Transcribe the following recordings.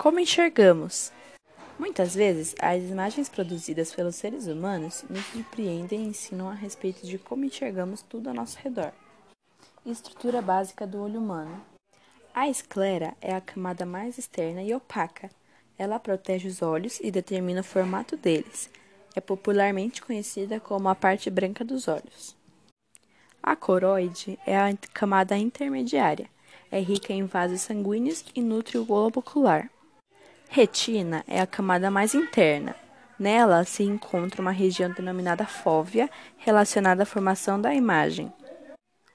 Como enxergamos? Muitas vezes, as imagens produzidas pelos seres humanos nos surpreendem e ensinam a respeito de como enxergamos tudo ao nosso redor. Estrutura básica do olho humano. A esclera é a camada mais externa e opaca. Ela protege os olhos e determina o formato deles. É popularmente conhecida como a parte branca dos olhos. A coroide é a camada intermediária. É rica em vasos sanguíneos e nutre o globo ocular. Retina é a camada mais interna. Nela se encontra uma região denominada fóvea, relacionada à formação da imagem.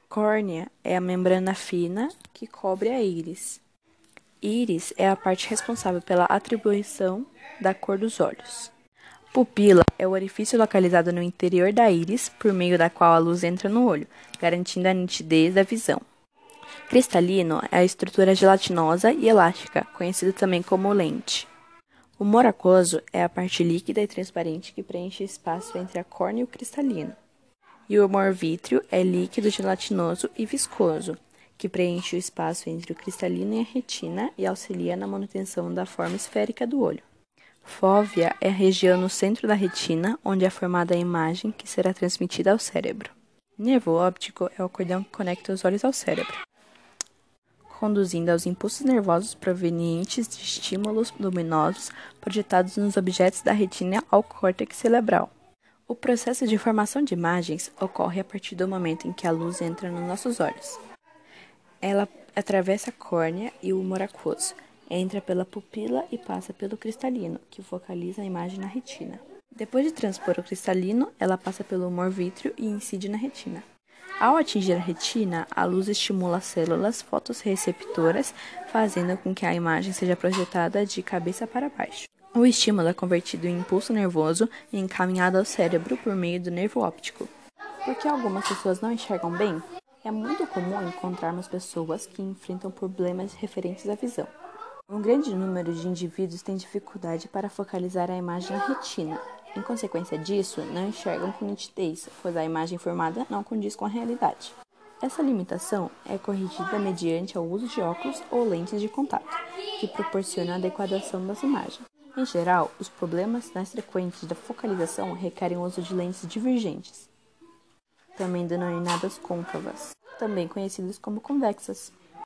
Córnea é a membrana fina que cobre a íris. Íris é a parte responsável pela atribuição da cor dos olhos. Pupila é o orifício localizado no interior da íris, por meio da qual a luz entra no olho, garantindo a nitidez da visão. Cristalino é a estrutura gelatinosa e elástica, conhecida também como lente. O humor aquoso é a parte líquida e transparente que preenche o espaço entre a córnea e o cristalino. E o humor vítreo é líquido, gelatinoso e viscoso, que preenche o espaço entre o cristalino e a retina e auxilia na manutenção da forma esférica do olho. Fóvea é a região no centro da retina onde é formada a imagem que será transmitida ao cérebro. Nervo óptico é o cordão que conecta os olhos ao cérebro conduzindo aos impulsos nervosos provenientes de estímulos luminosos projetados nos objetos da retina ao córtex cerebral. O processo de formação de imagens ocorre a partir do momento em que a luz entra nos nossos olhos. Ela atravessa a córnea e o humor aquoso, entra pela pupila e passa pelo cristalino, que focaliza a imagem na retina. Depois de transpor o cristalino, ela passa pelo humor vítreo e incide na retina. Ao atingir a retina, a luz estimula as células fotorreceptoras, fazendo com que a imagem seja projetada de cabeça para baixo. O estímulo é convertido em impulso nervoso e encaminhado ao cérebro por meio do nervo óptico. Porque algumas pessoas não enxergam bem, é muito comum encontrarmos pessoas que enfrentam problemas referentes à visão. Um grande número de indivíduos tem dificuldade para focalizar a imagem na retina, em consequência disso, não enxergam com nitidez, pois a imagem formada não condiz com a realidade. Essa limitação é corrigida mediante o uso de óculos ou lentes de contato, que proporcionam a adequação das imagens. Em geral, os problemas mais frequentes da focalização requerem o uso de lentes divergentes, também denominadas côncavas, também conhecidas como convexas.